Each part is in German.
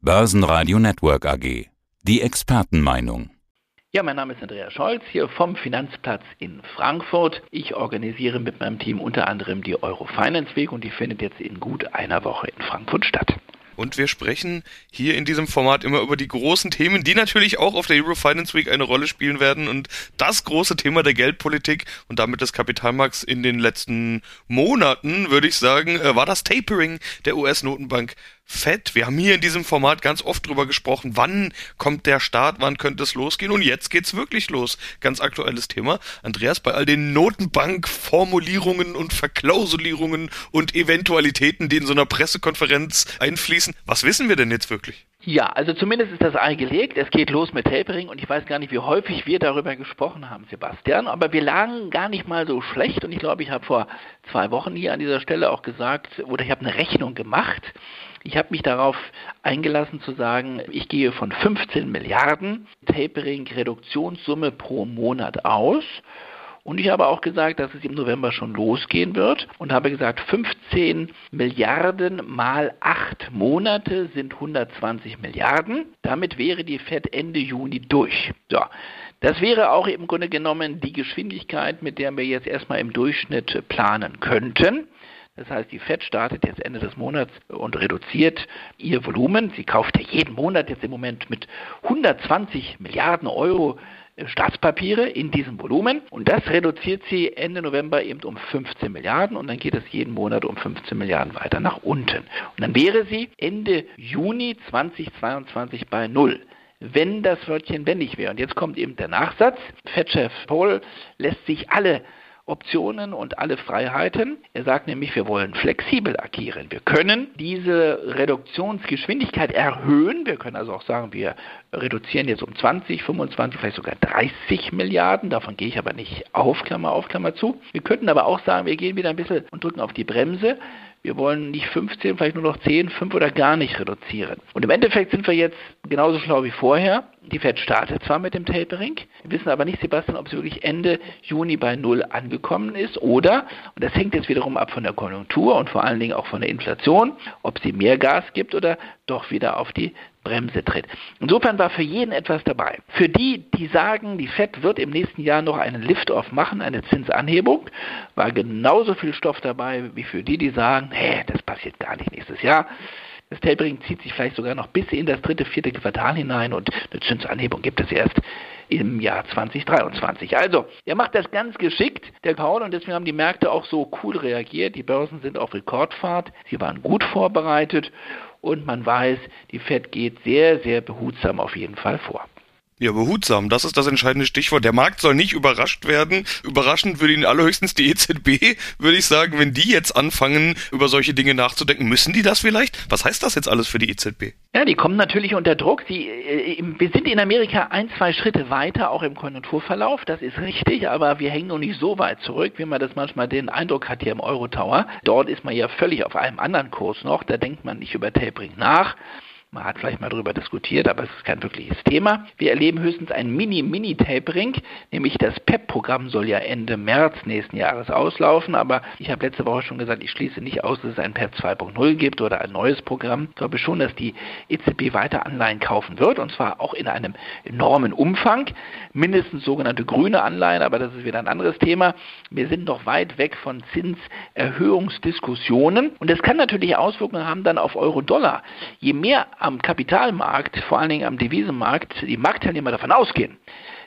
Börsenradio Network AG. Die Expertenmeinung. Ja, mein Name ist Andreas Scholz hier vom Finanzplatz in Frankfurt. Ich organisiere mit meinem Team unter anderem die Eurofinance Week und die findet jetzt in gut einer Woche in Frankfurt statt. Und wir sprechen hier in diesem Format immer über die großen Themen, die natürlich auch auf der Euro Finance Week eine Rolle spielen werden. Und das große Thema der Geldpolitik und damit des Kapitalmarkts in den letzten Monaten, würde ich sagen, äh, war das Tapering der US-Notenbank Fett. Wir haben hier in diesem Format ganz oft drüber gesprochen, wann kommt der Start, wann könnte es losgehen und jetzt geht's wirklich los. Ganz aktuelles Thema. Andreas, bei all den Notenbank-Formulierungen und Verklausulierungen und Eventualitäten, die in so einer Pressekonferenz einfließen, was wissen wir denn jetzt wirklich? Ja, also zumindest ist das Ei gelegt. Es geht los mit Tapering und ich weiß gar nicht, wie häufig wir darüber gesprochen haben, Sebastian. Aber wir lagen gar nicht mal so schlecht und ich glaube, ich habe vor zwei Wochen hier an dieser Stelle auch gesagt, oder ich habe eine Rechnung gemacht. Ich habe mich darauf eingelassen zu sagen, ich gehe von 15 Milliarden Tapering-Reduktionssumme pro Monat aus. Und ich habe auch gesagt, dass es im November schon losgehen wird und habe gesagt, 15 Milliarden mal 8 Monate sind 120 Milliarden. Damit wäre die FED Ende Juni durch. So. Das wäre auch im Grunde genommen die Geschwindigkeit, mit der wir jetzt erstmal im Durchschnitt planen könnten. Das heißt, die FED startet jetzt Ende des Monats und reduziert ihr Volumen. Sie kauft ja jeden Monat jetzt im Moment mit 120 Milliarden Euro äh, Staatspapiere in diesem Volumen und das reduziert sie Ende November eben um 15 Milliarden und dann geht es jeden Monat um 15 Milliarden weiter nach unten. Und dann wäre sie Ende Juni 2022 bei Null wenn das Wörtchen nicht wäre. Und jetzt kommt eben der Nachsatz. Fed-Chef Paul lässt sich alle Optionen und alle Freiheiten. Er sagt nämlich, wir wollen flexibel agieren. Wir können diese Reduktionsgeschwindigkeit erhöhen. Wir können also auch sagen, wir reduzieren jetzt um 20, 25, vielleicht sogar 30 Milliarden. Davon gehe ich aber nicht auf, Klammer auf, Klammer zu. Wir könnten aber auch sagen, wir gehen wieder ein bisschen und drücken auf die Bremse wir wollen nicht 15, vielleicht nur noch 10, 5 oder gar nicht reduzieren. Und im Endeffekt sind wir jetzt genauso schlau wie vorher. Die Fed startet zwar mit dem Tapering, wir wissen aber nicht, Sebastian, ob sie wirklich Ende Juni bei Null angekommen ist oder, und das hängt jetzt wiederum ab von der Konjunktur und vor allen Dingen auch von der Inflation, ob sie mehr Gas gibt oder doch wieder auf die Bremse tritt. Insofern war für jeden etwas dabei. Für die, die sagen, die Fed wird im nächsten Jahr noch einen Lift-Off machen, eine Zinsanhebung, war genauso viel Stoff dabei wie für die, die sagen, hä, das passiert gar nicht nächstes Jahr. Das Tapering zieht sich vielleicht sogar noch bis in das dritte, vierte Quartal hinein und eine Zinsanhebung gibt es erst im Jahr 2023. Also, er macht das ganz geschickt, der Paul, und deswegen haben die Märkte auch so cool reagiert. Die Börsen sind auf Rekordfahrt, sie waren gut vorbereitet und man weiß, die Fed geht sehr, sehr behutsam auf jeden Fall vor. Ja, behutsam, das ist das entscheidende Stichwort. Der Markt soll nicht überrascht werden. Überraschend würde ihn allerhöchstens die EZB, würde ich sagen, wenn die jetzt anfangen, über solche Dinge nachzudenken. Müssen die das vielleicht? Was heißt das jetzt alles für die EZB? Ja, die kommen natürlich unter Druck. Sie, äh, wir sind in Amerika ein, zwei Schritte weiter, auch im Konjunkturverlauf. Das ist richtig, aber wir hängen noch nicht so weit zurück, wie man das manchmal den Eindruck hat hier im Euro Tower. Dort ist man ja völlig auf einem anderen Kurs noch. Da denkt man nicht über Tapering nach. Man hat vielleicht mal darüber diskutiert, aber es ist kein wirkliches Thema. Wir erleben höchstens ein Mini-Mini-Tapering, nämlich das PEP-Programm soll ja Ende März nächsten Jahres auslaufen, aber ich habe letzte Woche schon gesagt, ich schließe nicht aus, dass es ein PEP 2.0 gibt oder ein neues Programm. Ich glaube schon, dass die EZB weiter Anleihen kaufen wird und zwar auch in einem enormen Umfang, mindestens sogenannte grüne Anleihen, aber das ist wieder ein anderes Thema. Wir sind noch weit weg von Zinserhöhungsdiskussionen und das kann natürlich Auswirkungen haben dann auf Euro-Dollar. Je mehr am Kapitalmarkt, vor allen Dingen am Devisenmarkt, die Marktteilnehmer davon ausgehen,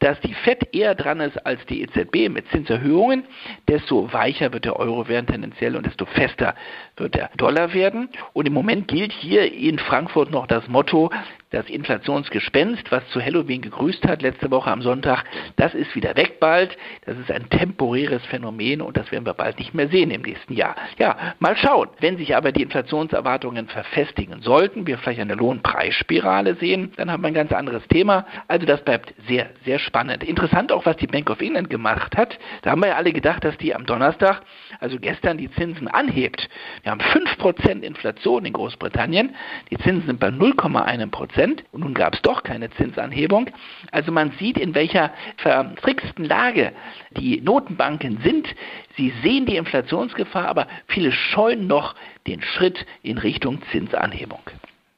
dass die FED eher dran ist als die EZB mit Zinserhöhungen, desto weicher wird der Euro werden tendenziell und desto fester wird der Dollar werden. Und im Moment gilt hier in Frankfurt noch das Motto, das Inflationsgespenst, was zu Halloween gegrüßt hat letzte Woche am Sonntag, das ist wieder weg bald. Das ist ein temporäres Phänomen und das werden wir bald nicht mehr sehen im nächsten Jahr. Ja, mal schauen. Wenn sich aber die Inflationserwartungen verfestigen sollten, wir vielleicht eine Lohnpreisspirale sehen, dann haben wir ein ganz anderes Thema. Also das bleibt sehr, sehr spannend. Interessant auch, was die Bank of England gemacht hat. Da haben wir ja alle gedacht, dass die am Donnerstag, also gestern, die Zinsen anhebt. Wir haben 5% Inflation in Großbritannien. Die Zinsen sind bei 0,1%. Prozent und nun gab es doch keine Zinsanhebung. Also man sieht, in welcher vertricksten Lage die Notenbanken sind. Sie sehen die Inflationsgefahr, aber viele scheuen noch den Schritt in Richtung Zinsanhebung.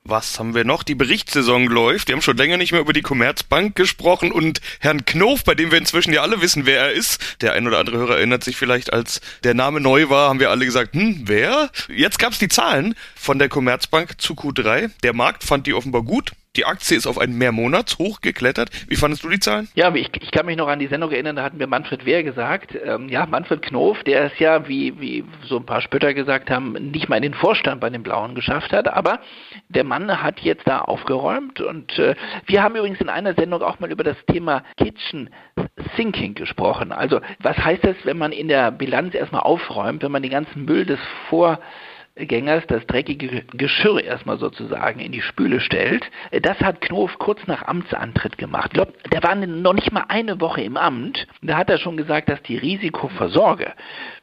Was haben wir noch? Die Berichtssaison läuft. Wir haben schon länger nicht mehr über die Commerzbank gesprochen und Herrn Knof, bei dem wir inzwischen ja alle wissen, wer er ist. Der ein oder andere Hörer erinnert sich vielleicht, als der Name neu war, haben wir alle gesagt, hm, wer? Jetzt gab's die Zahlen von der Commerzbank zu Q3. Der Markt fand die offenbar gut. Die Aktie ist auf einen Mehrmonatshoch geklettert. Wie fandest du die Zahlen? Ja, ich, ich kann mich noch an die Sendung erinnern, da hatten wir Manfred Wehr gesagt. Ähm, ja, Manfred Knof, der es ja, wie, wie so ein paar Spötter gesagt haben, nicht mal in den Vorstand bei den Blauen geschafft hat. Aber der Mann hat jetzt da aufgeräumt. Und äh, wir haben übrigens in einer Sendung auch mal über das Thema Kitchen Sinking gesprochen. Also was heißt das, wenn man in der Bilanz erstmal aufräumt, wenn man den ganzen Müll des Vor Gängers das dreckige Geschirr erstmal sozusagen in die Spüle stellt. Das hat Knof kurz nach Amtsantritt gemacht. Ich glaube, der war noch nicht mal eine Woche im Amt. Da hat er schon gesagt, dass die Risikoversorge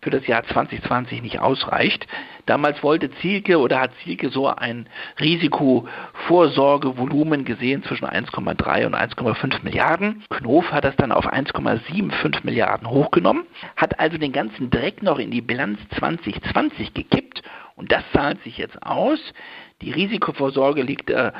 für das Jahr 2020 nicht ausreicht. Damals wollte Zielke oder hat Zielke so ein Risikovorsorgevolumen gesehen zwischen 1,3 und 1,5 Milliarden. Knof hat das dann auf 1,75 Milliarden hochgenommen, hat also den ganzen Dreck noch in die Bilanz 2020 gekippt und das zahlt sich jetzt aus. Die Risikovorsorge liegt äh,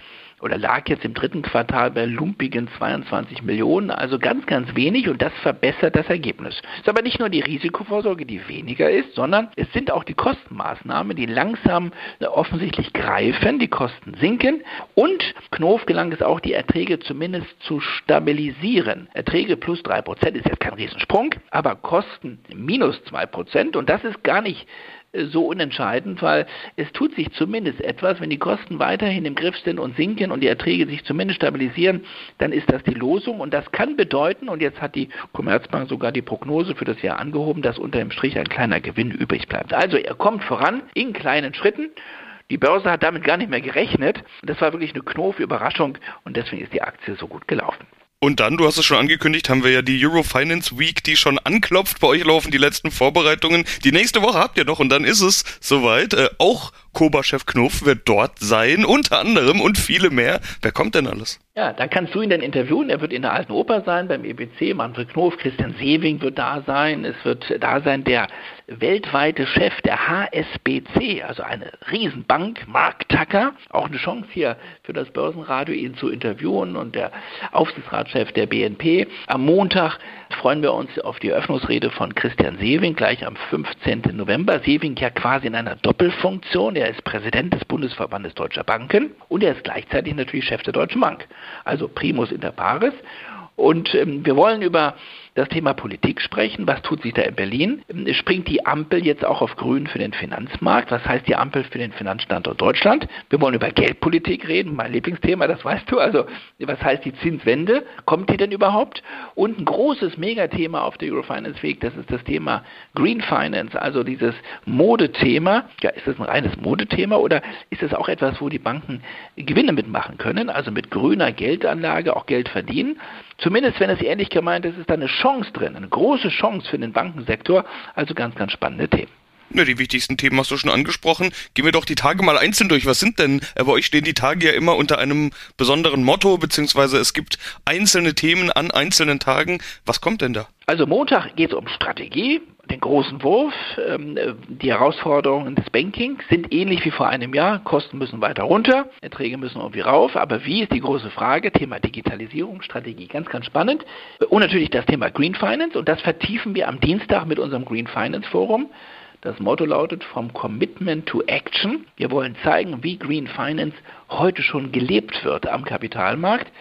oder lag jetzt im dritten Quartal bei lumpigen 22 Millionen, also ganz, ganz wenig und das verbessert das Ergebnis. Es ist aber nicht nur die Risikovorsorge, die weniger ist, sondern es sind auch die Kostenmaßnahmen, die langsam äh, offensichtlich greifen, die Kosten sinken und Knof gelang es auch, die Erträge zumindest zu stabilisieren. Erträge plus 3% ist jetzt kein Riesensprung, aber Kosten minus 2% und das ist gar nicht so unentscheidend, weil es tut sich zumindest etwas, wenn die Kosten weiterhin im Griff sind und sinken und die Erträge sich zumindest stabilisieren, dann ist das die Losung und das kann bedeuten, und jetzt hat die Commerzbank sogar die Prognose für das Jahr angehoben, dass unter dem Strich ein kleiner Gewinn übrig bleibt. Also er kommt voran in kleinen Schritten. Die Börse hat damit gar nicht mehr gerechnet. Das war wirklich eine Knof-Überraschung und deswegen ist die Aktie so gut gelaufen. Und dann, du hast es schon angekündigt, haben wir ja die Euro Finance Week, die schon anklopft. Bei euch laufen die letzten Vorbereitungen. Die nächste Woche habt ihr noch und dann ist es soweit. Äh, auch Koba-Chef Knof wird dort sein, unter anderem und viele mehr. Wer kommt denn alles? Ja, da kannst du ihn dann interviewen. Er wird in der Alten Oper sein, beim EBC. Manfred Knof, Christian Sewing wird da sein. Es wird da sein der weltweite Chef der HSBC, also eine Riesenbank, Mark Tucker. Auch eine Chance hier für das Börsenradio, ihn zu interviewen und der Aufsichtsratschef der BNP. Am Montag freuen wir uns auf die Eröffnungsrede von Christian Sewing, gleich am 15. November. Sewing ja quasi in einer Doppelfunktion. Er ist Präsident des Bundesverbandes Deutscher Banken und er ist gleichzeitig natürlich Chef der Deutschen Bank also primus inter pares. Und ähm, wir wollen über das Thema Politik sprechen. Was tut sich da in Berlin? Springt die Ampel jetzt auch auf Grün für den Finanzmarkt? Was heißt die Ampel für den Finanzstandort Deutschland? Wir wollen über Geldpolitik reden, mein Lieblingsthema, das weißt du. Also, was heißt die Zinswende? Kommt die denn überhaupt? Und ein großes Megathema auf der Eurofinance Weg, das ist das Thema Green Finance, also dieses Modethema. Ja, ist das ein reines Modethema oder ist es auch etwas, wo die Banken Gewinne mitmachen können? Also mit grüner Geldanlage auch Geld verdienen? Zumindest wenn es ehrlich gemeint ist, ist da eine Chance drin, eine große Chance für den Bankensektor. Also ganz, ganz spannende Themen. Ja, die wichtigsten Themen hast du schon angesprochen. Gehen wir doch die Tage mal einzeln durch. Was sind denn, äh, bei euch stehen die Tage ja immer unter einem besonderen Motto, beziehungsweise es gibt einzelne Themen an einzelnen Tagen. Was kommt denn da? Also Montag geht es um Strategie, den großen Wurf. Ähm, die Herausforderungen des Bankings sind ähnlich wie vor einem Jahr. Kosten müssen weiter runter, Erträge müssen irgendwie rauf. Aber wie ist die große Frage? Thema Digitalisierung, Strategie, ganz, ganz spannend. Und natürlich das Thema Green Finance. Und das vertiefen wir am Dienstag mit unserem Green Finance Forum. Das Motto lautet From Commitment to Action. Wir wollen zeigen, wie Green Finance heute schon gelebt wird am Kapitalmarkt.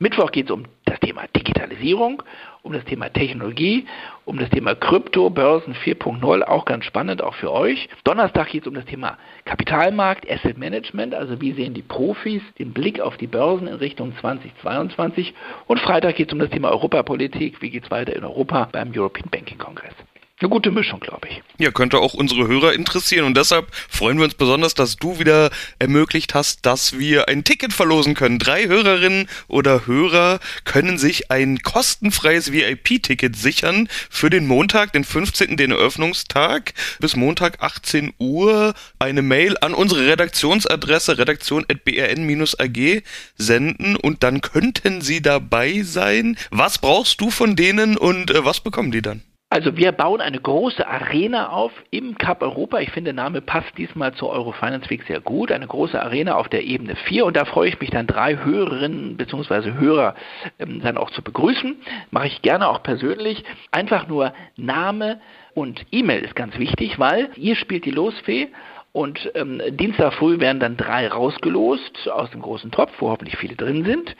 Mittwoch geht es um das Thema Digitalisierung, um das Thema Technologie, um das Thema Krypto, Börsen 4.0, auch ganz spannend, auch für euch. Donnerstag geht es um das Thema Kapitalmarkt, Asset Management, also wie sehen die Profis den Blick auf die Börsen in Richtung 2022. Und Freitag geht es um das Thema Europapolitik, wie geht es weiter in Europa beim European Banking Congress. Eine gute Mischung, glaube ich. Ja, könnte auch unsere Hörer interessieren und deshalb freuen wir uns besonders, dass du wieder ermöglicht hast, dass wir ein Ticket verlosen können. Drei Hörerinnen oder Hörer können sich ein kostenfreies VIP-Ticket sichern für den Montag, den 15., den Eröffnungstag, bis Montag 18 Uhr eine Mail an unsere Redaktionsadresse redaktion.brn-ag senden und dann könnten sie dabei sein. Was brauchst du von denen und äh, was bekommen die dann? Also wir bauen eine große Arena auf im Cup Europa. Ich finde, der Name passt diesmal zur Eurofinance Week sehr gut. Eine große Arena auf der Ebene 4 und da freue ich mich dann drei Hörerinnen bzw. Hörer ähm, dann auch zu begrüßen. Mache ich gerne auch persönlich. Einfach nur Name und E-Mail ist ganz wichtig, weil ihr spielt die Losfee und ähm, Dienstag früh werden dann drei rausgelost aus dem großen Topf, wo hoffentlich viele drin sind.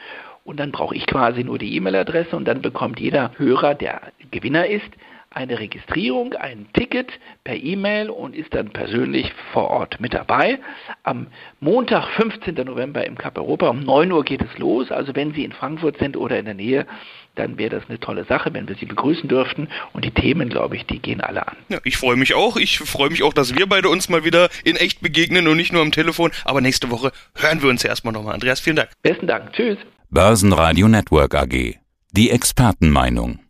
Und dann brauche ich quasi nur die E-Mail-Adresse und dann bekommt jeder Hörer, der Gewinner ist, eine Registrierung, ein Ticket per E-Mail und ist dann persönlich vor Ort mit dabei. Am Montag, 15. November im Cup Europa um 9 Uhr geht es los. Also wenn Sie in Frankfurt sind oder in der Nähe, dann wäre das eine tolle Sache, wenn wir Sie begrüßen dürften. Und die Themen, glaube ich, die gehen alle an. Ja, ich freue mich auch. Ich freue mich auch, dass wir beide uns mal wieder in echt begegnen und nicht nur am Telefon. Aber nächste Woche hören wir uns ja erstmal nochmal. Andreas, vielen Dank. Besten Dank. Tschüss. Börsenradio Network AG. Die Expertenmeinung.